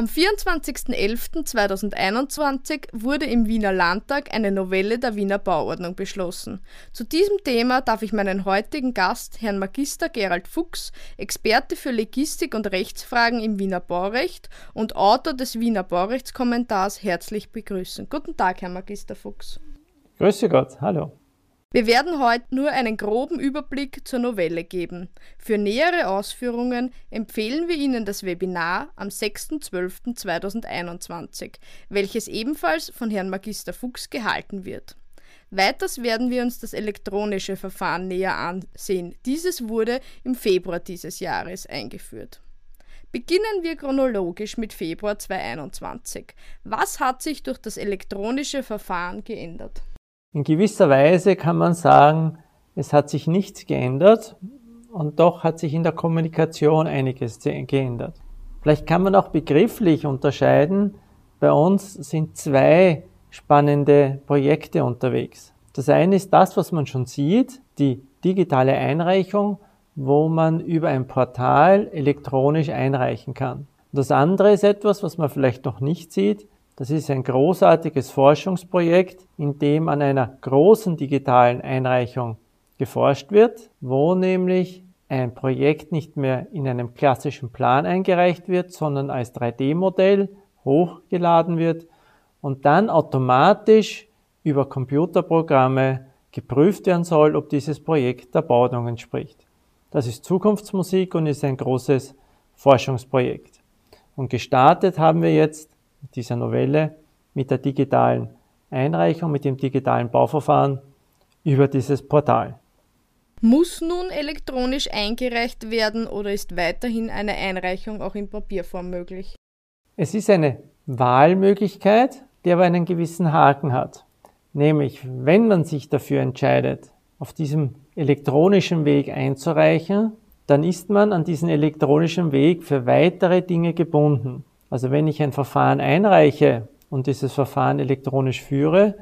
Am 24.11.2021 wurde im Wiener Landtag eine Novelle der Wiener Bauordnung beschlossen. Zu diesem Thema darf ich meinen heutigen Gast, Herrn Magister Gerald Fuchs, Experte für Legistik und Rechtsfragen im Wiener Baurecht und Autor des Wiener Baurechtskommentars, herzlich begrüßen. Guten Tag, Herr Magister Fuchs. Grüße Gott, hallo. Wir werden heute nur einen groben Überblick zur Novelle geben. Für nähere Ausführungen empfehlen wir Ihnen das Webinar am 6.12.2021, welches ebenfalls von Herrn Magister Fuchs gehalten wird. Weiters werden wir uns das elektronische Verfahren näher ansehen. Dieses wurde im Februar dieses Jahres eingeführt. Beginnen wir chronologisch mit Februar 2021. Was hat sich durch das elektronische Verfahren geändert? In gewisser Weise kann man sagen, es hat sich nichts geändert und doch hat sich in der Kommunikation einiges geändert. Vielleicht kann man auch begrifflich unterscheiden. Bei uns sind zwei spannende Projekte unterwegs. Das eine ist das, was man schon sieht, die digitale Einreichung, wo man über ein Portal elektronisch einreichen kann. Das andere ist etwas, was man vielleicht noch nicht sieht, das ist ein großartiges Forschungsprojekt, in dem an einer großen digitalen Einreichung geforscht wird, wo nämlich ein Projekt nicht mehr in einem klassischen Plan eingereicht wird, sondern als 3D-Modell hochgeladen wird und dann automatisch über Computerprogramme geprüft werden soll, ob dieses Projekt der Bauordnung entspricht. Das ist Zukunftsmusik und ist ein großes Forschungsprojekt. Und gestartet haben wir jetzt dieser Novelle mit der digitalen Einreichung, mit dem digitalen Bauverfahren über dieses Portal. Muss nun elektronisch eingereicht werden oder ist weiterhin eine Einreichung auch in Papierform möglich? Es ist eine Wahlmöglichkeit, die aber einen gewissen Haken hat. Nämlich, wenn man sich dafür entscheidet, auf diesem elektronischen Weg einzureichen, dann ist man an diesem elektronischen Weg für weitere Dinge gebunden. Also wenn ich ein Verfahren einreiche und dieses Verfahren elektronisch führe,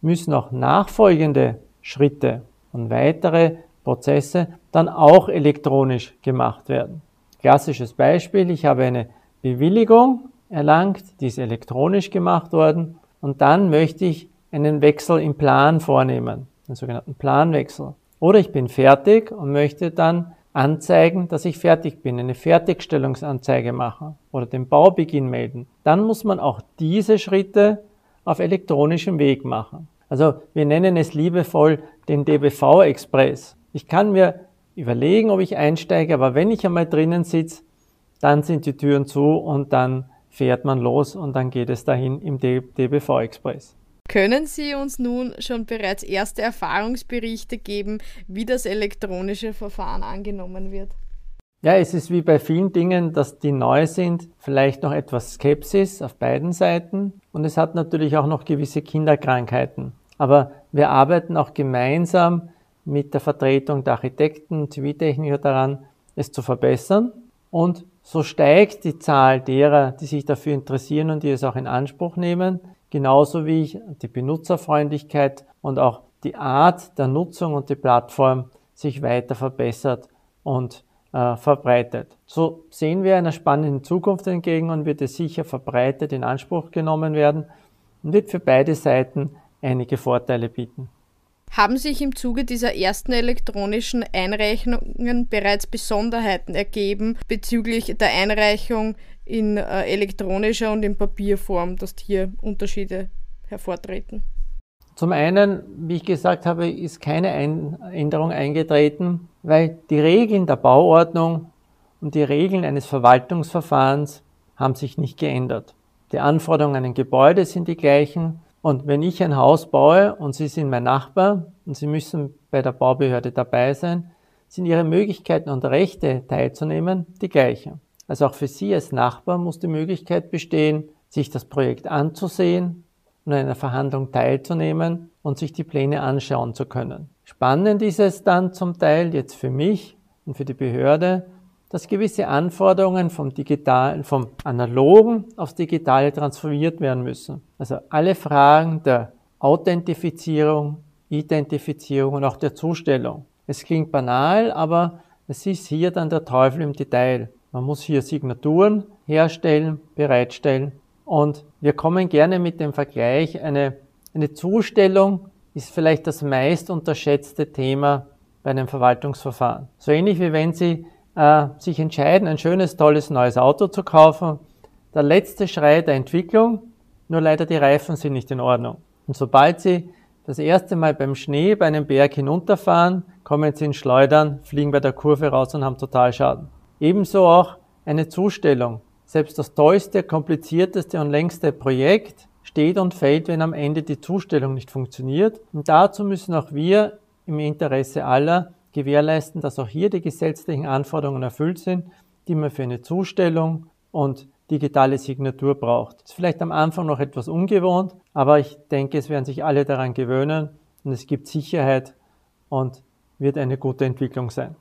müssen auch nachfolgende Schritte und weitere Prozesse dann auch elektronisch gemacht werden. Klassisches Beispiel, ich habe eine Bewilligung erlangt, die ist elektronisch gemacht worden und dann möchte ich einen Wechsel im Plan vornehmen, den sogenannten Planwechsel. Oder ich bin fertig und möchte dann anzeigen, dass ich fertig bin, eine Fertigstellungsanzeige machen oder den Baubeginn melden, dann muss man auch diese Schritte auf elektronischem Weg machen. Also wir nennen es liebevoll den DBV-Express. Ich kann mir überlegen, ob ich einsteige, aber wenn ich einmal drinnen sitze, dann sind die Türen zu und dann fährt man los und dann geht es dahin im DBV-Express. Können Sie uns nun schon bereits erste Erfahrungsberichte geben, wie das elektronische Verfahren angenommen wird? Ja, es ist wie bei vielen Dingen, dass die neu sind, vielleicht noch etwas Skepsis auf beiden Seiten und es hat natürlich auch noch gewisse Kinderkrankheiten. Aber wir arbeiten auch gemeinsam mit der Vertretung der Architekten, Ziviltechniker daran, es zu verbessern und so steigt die Zahl derer, die sich dafür interessieren und die es auch in Anspruch nehmen genauso wie ich die Benutzerfreundlichkeit und auch die Art der Nutzung und die Plattform sich weiter verbessert und äh, verbreitet. So sehen wir einer spannenden Zukunft entgegen und wird es sicher verbreitet in Anspruch genommen werden und wird für beide Seiten einige Vorteile bieten. Haben sich im Zuge dieser ersten elektronischen Einreichungen bereits Besonderheiten ergeben bezüglich der Einreichung in äh, elektronischer und in Papierform, dass hier Unterschiede hervortreten? Zum einen, wie ich gesagt habe, ist keine Änderung eingetreten, weil die Regeln der Bauordnung und die Regeln eines Verwaltungsverfahrens haben sich nicht geändert. Die Anforderungen an ein Gebäude sind die gleichen und wenn ich ein Haus baue und Sie sind mein Nachbar und Sie müssen bei der Baubehörde dabei sein, sind Ihre Möglichkeiten und Rechte teilzunehmen die gleichen. Also auch für Sie als Nachbar muss die Möglichkeit bestehen, sich das Projekt anzusehen und an einer Verhandlung teilzunehmen und sich die Pläne anschauen zu können. Spannend ist es dann zum Teil jetzt für mich und für die Behörde, dass gewisse Anforderungen vom digitalen, vom analogen aufs digitale transformiert werden müssen. Also alle Fragen der Authentifizierung, Identifizierung und auch der Zustellung. Es klingt banal, aber es ist hier dann der Teufel im Detail. Man muss hier Signaturen herstellen, bereitstellen. Und wir kommen gerne mit dem Vergleich, eine, eine Zustellung ist vielleicht das meist unterschätzte Thema bei einem Verwaltungsverfahren. So ähnlich wie wenn Sie äh, sich entscheiden, ein schönes, tolles neues Auto zu kaufen. Der letzte Schrei der Entwicklung, nur leider die Reifen sind nicht in Ordnung. Und sobald Sie das erste Mal beim Schnee bei einem Berg hinunterfahren, kommen Sie in Schleudern, fliegen bei der Kurve raus und haben total Schaden. Ebenso auch eine Zustellung. Selbst das tollste, komplizierteste und längste Projekt steht und fällt, wenn am Ende die Zustellung nicht funktioniert. Und dazu müssen auch wir im Interesse aller gewährleisten, dass auch hier die gesetzlichen Anforderungen erfüllt sind, die man für eine Zustellung und digitale Signatur braucht. Das ist vielleicht am Anfang noch etwas ungewohnt, aber ich denke, es werden sich alle daran gewöhnen und es gibt Sicherheit und wird eine gute Entwicklung sein.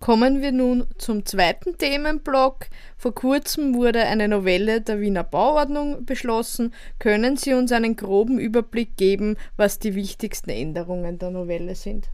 Kommen wir nun zum zweiten Themenblock. Vor kurzem wurde eine Novelle der Wiener Bauordnung beschlossen. Können Sie uns einen groben Überblick geben, was die wichtigsten Änderungen der Novelle sind?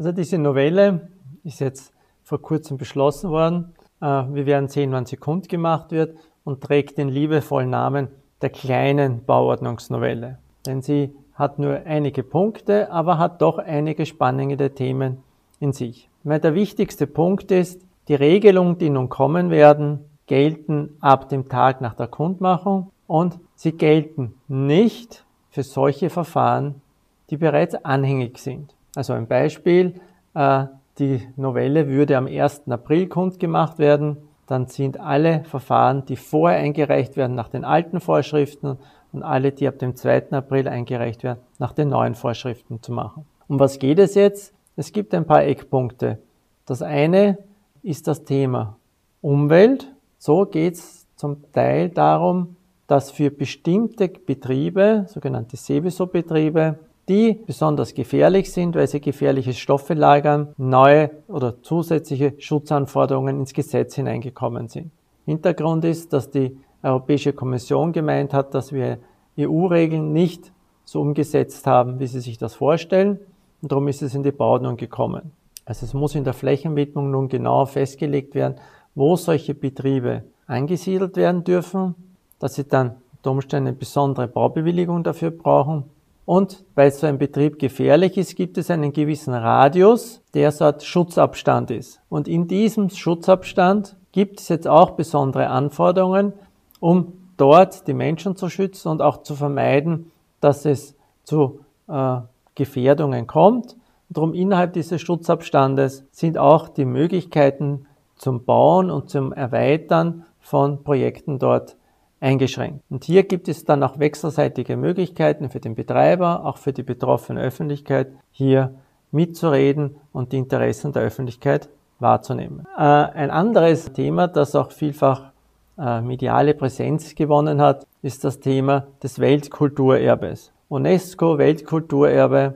Also diese Novelle ist jetzt vor kurzem beschlossen worden. Äh, wir werden sehen, wann sie kundgemacht wird und trägt den liebevollen Namen der kleinen Bauordnungsnovelle. Denn sie hat nur einige Punkte, aber hat doch einige spannende Themen in sich. Weil der wichtigste Punkt ist, die Regelungen, die nun kommen werden, gelten ab dem Tag nach der Kundmachung und sie gelten nicht für solche Verfahren, die bereits anhängig sind. Also ein Beispiel, äh, die Novelle würde am 1. April kundgemacht werden, dann sind alle Verfahren, die vorher eingereicht werden, nach den alten Vorschriften und alle, die ab dem 2. April eingereicht werden, nach den neuen Vorschriften zu machen. Um was geht es jetzt? Es gibt ein paar Eckpunkte. Das eine ist das Thema Umwelt. So geht es zum Teil darum, dass für bestimmte Betriebe, sogenannte Seveso-Betriebe, die besonders gefährlich sind, weil sie gefährliche Stoffe lagern, neue oder zusätzliche Schutzanforderungen ins Gesetz hineingekommen sind. Hintergrund ist, dass die Europäische Kommission gemeint hat, dass wir EU-Regeln nicht so umgesetzt haben, wie sie sich das vorstellen. Und darum ist es in die Bauordnung gekommen. Also es muss in der Flächenwidmung nun genau festgelegt werden, wo solche Betriebe angesiedelt werden dürfen, dass sie dann unter Umständen eine besondere Baubewilligung dafür brauchen. Und weil so ein Betrieb gefährlich ist, gibt es einen gewissen Radius, der so ein Schutzabstand ist. Und in diesem Schutzabstand gibt es jetzt auch besondere Anforderungen, um dort die Menschen zu schützen und auch zu vermeiden, dass es zu äh, Gefährdungen kommt. Darum innerhalb dieses Schutzabstandes sind auch die Möglichkeiten zum Bauen und zum Erweitern von Projekten dort eingeschränkt. Und hier gibt es dann auch wechselseitige Möglichkeiten für den Betreiber, auch für die betroffene Öffentlichkeit, hier mitzureden und die Interessen der Öffentlichkeit wahrzunehmen. Äh, ein anderes Thema, das auch vielfach äh, mediale Präsenz gewonnen hat, ist das Thema des Weltkulturerbes. UNESCO Weltkulturerbe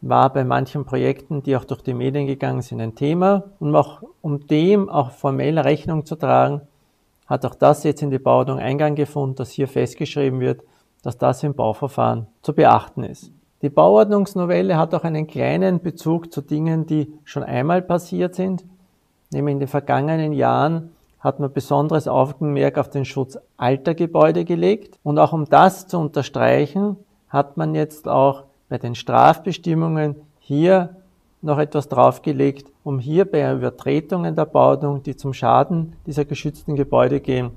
war bei manchen Projekten, die auch durch die Medien gegangen sind, ein Thema. Und auch, um dem auch formell Rechnung zu tragen, hat auch das jetzt in die Bauordnung Eingang gefunden, dass hier festgeschrieben wird, dass das im Bauverfahren zu beachten ist. Die Bauordnungsnovelle hat auch einen kleinen Bezug zu Dingen, die schon einmal passiert sind. Nämlich in den vergangenen Jahren hat man besonderes Augenmerk auf den Schutz alter Gebäude gelegt. Und auch um das zu unterstreichen, hat man jetzt auch bei den Strafbestimmungen hier noch etwas draufgelegt, um hier bei Übertretungen der Bauordnung, die zum Schaden dieser geschützten Gebäude gehen,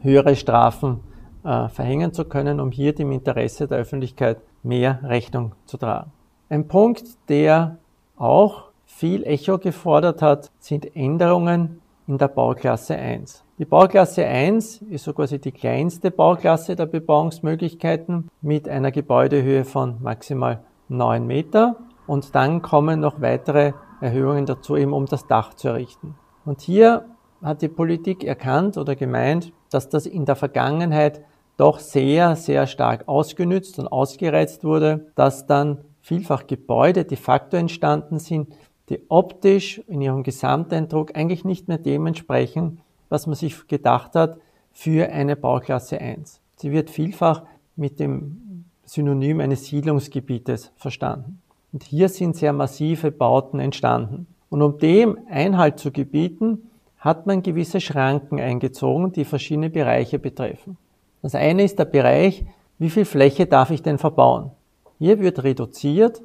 höhere Strafen äh, verhängen zu können, um hier dem Interesse der Öffentlichkeit mehr Rechnung zu tragen. Ein Punkt, der auch viel Echo gefordert hat, sind Änderungen in der Bauklasse 1. Die Bauklasse 1 ist so quasi die kleinste Bauklasse der Bebauungsmöglichkeiten mit einer Gebäudehöhe von maximal 9 Meter und dann kommen noch weitere Erhöhungen dazu, eben um das Dach zu errichten. Und hier hat die Politik erkannt oder gemeint, dass das in der Vergangenheit doch sehr, sehr stark ausgenützt und ausgereizt wurde, dass dann vielfach Gebäude de facto entstanden sind, die optisch in ihrem Gesamteindruck eigentlich nicht mehr dementsprechend, was man sich gedacht hat für eine Bauklasse 1. Sie wird vielfach mit dem Synonym eines Siedlungsgebietes verstanden. Und hier sind sehr massive Bauten entstanden. Und um dem Einhalt zu gebieten, hat man gewisse Schranken eingezogen, die verschiedene Bereiche betreffen. Das eine ist der Bereich, wie viel Fläche darf ich denn verbauen? Hier wird reduziert,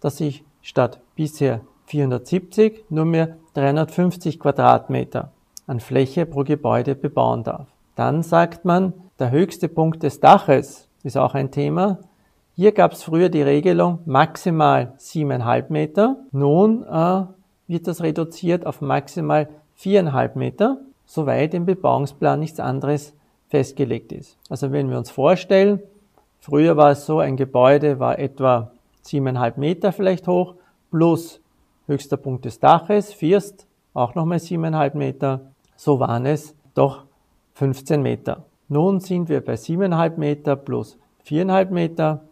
dass ich statt bisher 470 nur mehr 350 Quadratmeter an Fläche pro Gebäude bebauen darf. Dann sagt man, der höchste Punkt des Daches ist auch ein Thema. Hier gab es früher die Regelung maximal 7,5 Meter. Nun äh, wird das reduziert auf maximal 4,5 Meter, soweit im Bebauungsplan nichts anderes festgelegt ist. Also wenn wir uns vorstellen, früher war es so, ein Gebäude war etwa 7,5 Meter vielleicht hoch, plus höchster Punkt des Daches, First, auch nochmal 7,5 Meter, so waren es doch 15 Meter. Nun sind wir bei 7,5 Meter plus 4,5 Meter,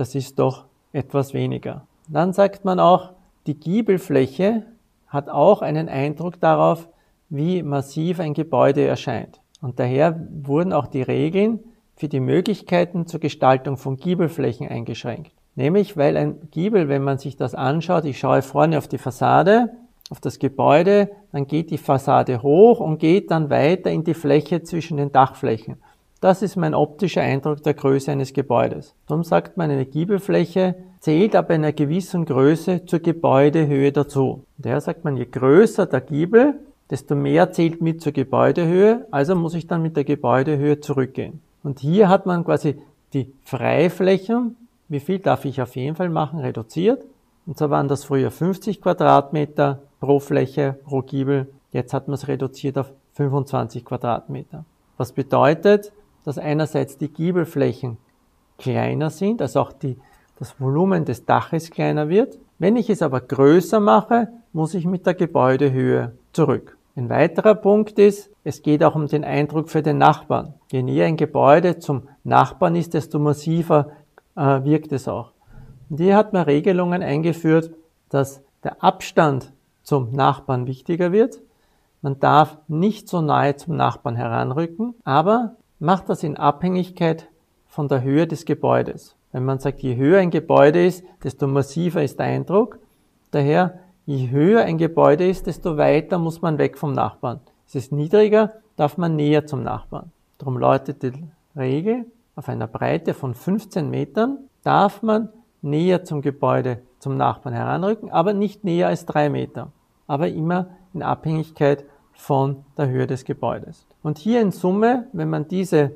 das ist doch etwas weniger. Dann sagt man auch, die Giebelfläche hat auch einen Eindruck darauf, wie massiv ein Gebäude erscheint. Und daher wurden auch die Regeln für die Möglichkeiten zur Gestaltung von Giebelflächen eingeschränkt. Nämlich, weil ein Giebel, wenn man sich das anschaut, ich schaue vorne auf die Fassade, auf das Gebäude, dann geht die Fassade hoch und geht dann weiter in die Fläche zwischen den Dachflächen. Das ist mein optischer Eindruck der Größe eines Gebäudes. Darum sagt man, eine Giebelfläche zählt ab einer gewissen Größe zur Gebäudehöhe dazu. Daher sagt man, je größer der Giebel, desto mehr zählt mit zur Gebäudehöhe, also muss ich dann mit der Gebäudehöhe zurückgehen. Und hier hat man quasi die Freiflächen, wie viel darf ich auf jeden Fall machen, reduziert. Und zwar waren das früher 50 Quadratmeter pro Fläche, pro Giebel. Jetzt hat man es reduziert auf 25 Quadratmeter. Was bedeutet, dass einerseits die Giebelflächen kleiner sind, also auch die, das Volumen des Daches kleiner wird. Wenn ich es aber größer mache, muss ich mit der Gebäudehöhe zurück. Ein weiterer Punkt ist, es geht auch um den Eindruck für den Nachbarn. Je näher ein Gebäude zum Nachbarn ist, desto massiver äh, wirkt es auch. Und hier hat man Regelungen eingeführt, dass der Abstand zum Nachbarn wichtiger wird. Man darf nicht so nahe zum Nachbarn heranrücken, aber macht das in Abhängigkeit von der Höhe des Gebäudes. Wenn man sagt, je höher ein Gebäude ist, desto massiver ist der Eindruck. Daher Je höher ein Gebäude ist, desto weiter muss man weg vom Nachbarn. Ist es niedriger, darf man näher zum Nachbarn. Darum lautet die Regel, auf einer Breite von 15 Metern darf man näher zum Gebäude, zum Nachbarn heranrücken, aber nicht näher als drei Meter. Aber immer in Abhängigkeit von der Höhe des Gebäudes. Und hier in Summe, wenn man diese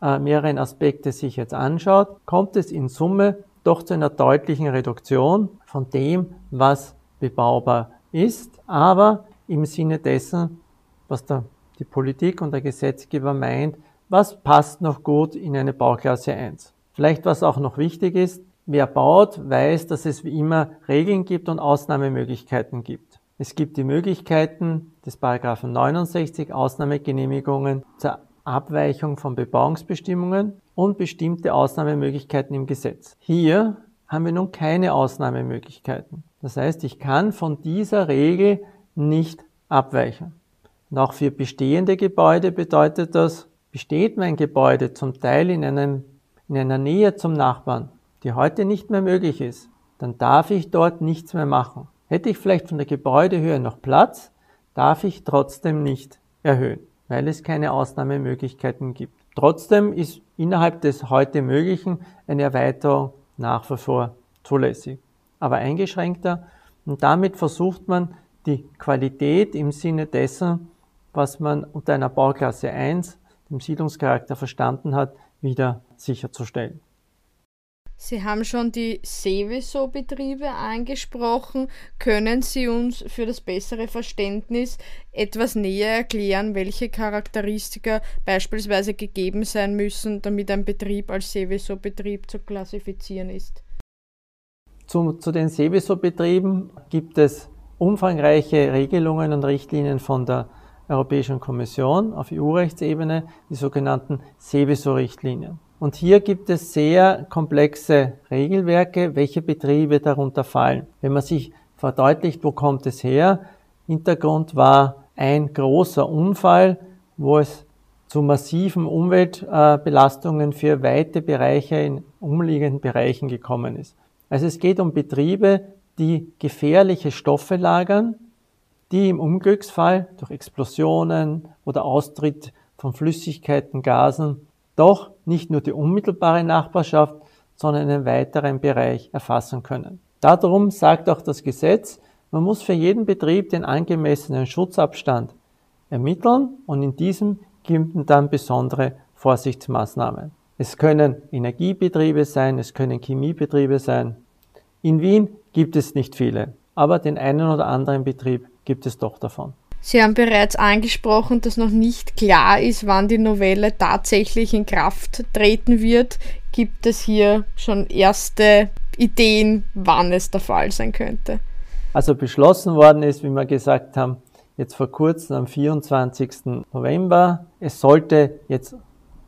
äh, mehreren Aspekte sich jetzt anschaut, kommt es in Summe doch zu einer deutlichen Reduktion von dem, was bebaubar ist, aber im Sinne dessen, was da die Politik und der Gesetzgeber meint, was passt noch gut in eine Bauklasse 1. Vielleicht was auch noch wichtig ist, wer baut, weiß, dass es wie immer Regeln gibt und Ausnahmemöglichkeiten gibt. Es gibt die Möglichkeiten des Paragraphen 69 Ausnahmegenehmigungen zur Abweichung von Bebauungsbestimmungen und bestimmte Ausnahmemöglichkeiten im Gesetz. Hier haben wir nun keine Ausnahmemöglichkeiten. Das heißt, ich kann von dieser Regel nicht abweichen. Und auch für bestehende Gebäude bedeutet das, besteht mein Gebäude zum Teil in, einem, in einer Nähe zum Nachbarn, die heute nicht mehr möglich ist, dann darf ich dort nichts mehr machen. Hätte ich vielleicht von der Gebäudehöhe noch Platz, darf ich trotzdem nicht erhöhen, weil es keine Ausnahmemöglichkeiten gibt. Trotzdem ist innerhalb des heute Möglichen eine Erweiterung nach wie vor zulässig aber eingeschränkter. Und damit versucht man, die Qualität im Sinne dessen, was man unter einer Bauklasse 1, dem Siedlungscharakter verstanden hat, wieder sicherzustellen. Sie haben schon die Seveso-Betriebe angesprochen. Können Sie uns für das bessere Verständnis etwas näher erklären, welche Charakteristika beispielsweise gegeben sein müssen, damit ein Betrieb als Seveso-Betrieb zu klassifizieren ist? Zu, zu den Seveso-Betrieben gibt es umfangreiche Regelungen und Richtlinien von der Europäischen Kommission auf EU-Rechtsebene, die sogenannten Seveso-Richtlinien. Und hier gibt es sehr komplexe Regelwerke, welche Betriebe darunter fallen. Wenn man sich verdeutlicht, wo kommt es her? Hintergrund war ein großer Unfall, wo es zu massiven Umweltbelastungen für weite Bereiche in umliegenden Bereichen gekommen ist. Also es geht um Betriebe, die gefährliche Stoffe lagern, die im Unglücksfall durch Explosionen oder Austritt von Flüssigkeiten, Gasen doch nicht nur die unmittelbare Nachbarschaft, sondern einen weiteren Bereich erfassen können. Darum sagt auch das Gesetz, man muss für jeden Betrieb den angemessenen Schutzabstand ermitteln und in diesem gelten dann besondere Vorsichtsmaßnahmen. Es können Energiebetriebe sein, es können Chemiebetriebe sein. In Wien gibt es nicht viele, aber den einen oder anderen Betrieb gibt es doch davon. Sie haben bereits angesprochen, dass noch nicht klar ist, wann die Novelle tatsächlich in Kraft treten wird. Gibt es hier schon erste Ideen, wann es der Fall sein könnte? Also beschlossen worden ist, wie wir gesagt haben, jetzt vor kurzem am 24. November. Es sollte jetzt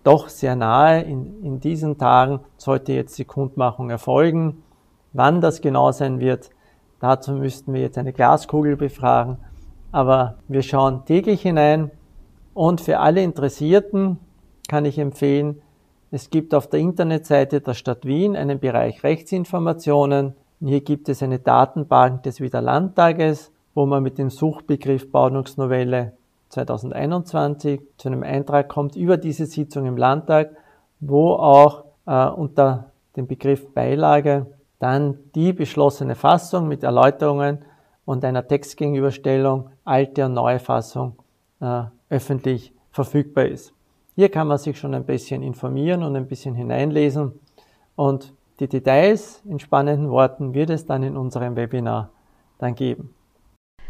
doch sehr nahe in, in diesen Tagen, sollte jetzt die Kundmachung erfolgen. Wann das genau sein wird, dazu müssten wir jetzt eine Glaskugel befragen aber wir schauen täglich hinein und für alle Interessierten kann ich empfehlen, es gibt auf der Internetseite der Stadt Wien einen Bereich Rechtsinformationen. Und hier gibt es eine Datenbank des Wiederlandtages, wo man mit dem Suchbegriff Bauordnungsnovelle 2021 zu einem Eintrag kommt über diese Sitzung im Landtag, wo auch äh, unter dem Begriff Beilage dann die beschlossene Fassung mit Erläuterungen und einer Textgegenüberstellung alte und neue Fassung äh, öffentlich verfügbar ist. Hier kann man sich schon ein bisschen informieren und ein bisschen hineinlesen und die Details in spannenden Worten wird es dann in unserem Webinar dann geben.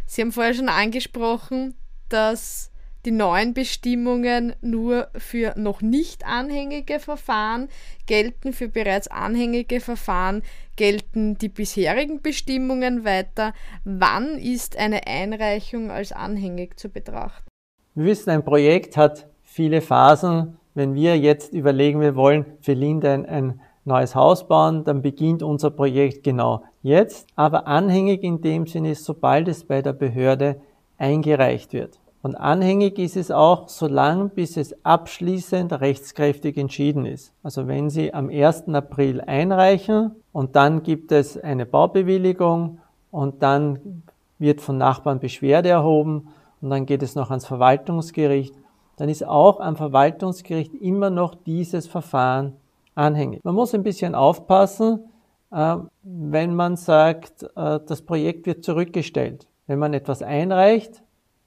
Sie haben vorher schon angesprochen, dass die neuen Bestimmungen nur für noch nicht anhängige Verfahren gelten. Für bereits anhängige Verfahren gelten die bisherigen Bestimmungen weiter. Wann ist eine Einreichung als anhängig zu betrachten? Wir wissen, ein Projekt hat viele Phasen. Wenn wir jetzt überlegen, wir wollen für Linde ein, ein neues Haus bauen, dann beginnt unser Projekt genau jetzt. Aber anhängig in dem Sinne ist, sobald es bei der Behörde eingereicht wird. Und anhängig ist es auch, solange bis es abschließend rechtskräftig entschieden ist. Also wenn Sie am 1. April einreichen und dann gibt es eine Baubewilligung und dann wird von Nachbarn Beschwerde erhoben und dann geht es noch ans Verwaltungsgericht, dann ist auch am Verwaltungsgericht immer noch dieses Verfahren anhängig. Man muss ein bisschen aufpassen, äh, wenn man sagt, äh, das Projekt wird zurückgestellt. Wenn man etwas einreicht,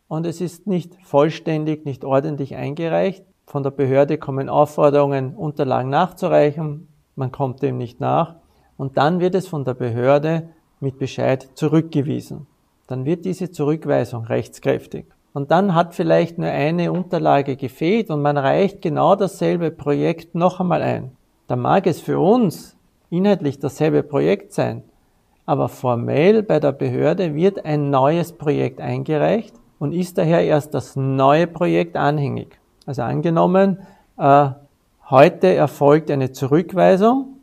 und es ist nicht vollständig, nicht ordentlich eingereicht. Von der Behörde kommen Aufforderungen, Unterlagen nachzureichen. Man kommt dem nicht nach. Und dann wird es von der Behörde mit Bescheid zurückgewiesen. Dann wird diese Zurückweisung rechtskräftig. Und dann hat vielleicht nur eine Unterlage gefehlt und man reicht genau dasselbe Projekt noch einmal ein. Da mag es für uns inhaltlich dasselbe Projekt sein, aber formell bei der Behörde wird ein neues Projekt eingereicht und ist daher erst das neue Projekt anhängig. Also angenommen, äh, heute erfolgt eine Zurückweisung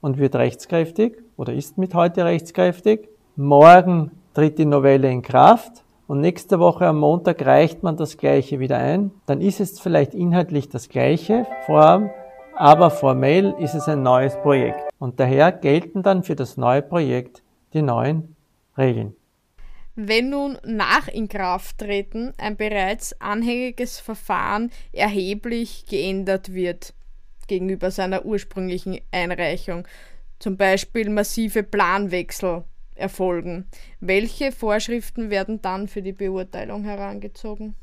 und wird rechtskräftig oder ist mit heute rechtskräftig. Morgen tritt die Novelle in Kraft und nächste Woche am Montag reicht man das Gleiche wieder ein. Dann ist es vielleicht inhaltlich das Gleiche Vorhaben, aber formell ist es ein neues Projekt. Und daher gelten dann für das neue Projekt die neuen Regeln. Wenn nun nach Inkrafttreten ein bereits anhängiges Verfahren erheblich geändert wird gegenüber seiner ursprünglichen Einreichung, zum Beispiel massive Planwechsel erfolgen, welche Vorschriften werden dann für die Beurteilung herangezogen?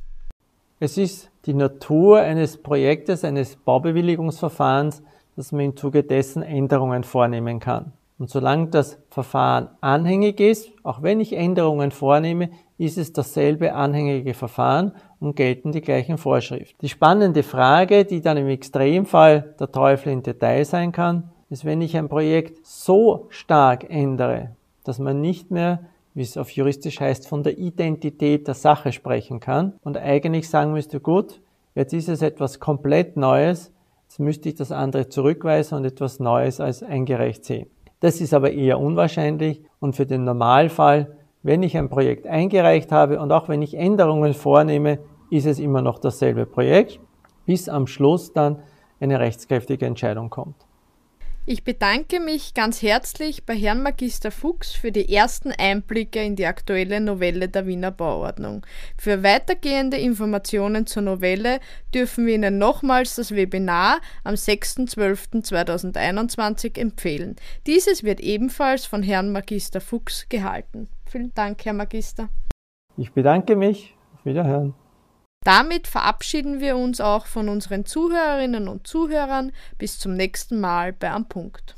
Es ist die Natur eines Projektes, eines Baubewilligungsverfahrens, dass man im Zuge dessen Änderungen vornehmen kann. Und solange das Verfahren anhängig ist, auch wenn ich Änderungen vornehme, ist es dasselbe anhängige Verfahren und gelten die gleichen Vorschriften. Die spannende Frage, die dann im Extremfall der Teufel im Detail sein kann, ist, wenn ich ein Projekt so stark ändere, dass man nicht mehr, wie es auf juristisch heißt, von der Identität der Sache sprechen kann und eigentlich sagen müsste, gut, jetzt ist es etwas komplett Neues, jetzt müsste ich das andere zurückweisen und etwas Neues als eingereicht sehen. Das ist aber eher unwahrscheinlich und für den Normalfall, wenn ich ein Projekt eingereicht habe und auch wenn ich Änderungen vornehme, ist es immer noch dasselbe Projekt, bis am Schluss dann eine rechtskräftige Entscheidung kommt. Ich bedanke mich ganz herzlich bei Herrn Magister Fuchs für die ersten Einblicke in die aktuelle Novelle der Wiener Bauordnung. Für weitergehende Informationen zur Novelle dürfen wir Ihnen nochmals das Webinar am 6.12.2021 empfehlen. Dieses wird ebenfalls von Herrn Magister Fuchs gehalten. Vielen Dank, Herr Magister. Ich bedanke mich. Auf Wiederhören. Damit verabschieden wir uns auch von unseren Zuhörerinnen und Zuhörern. Bis zum nächsten Mal bei Am Punkt.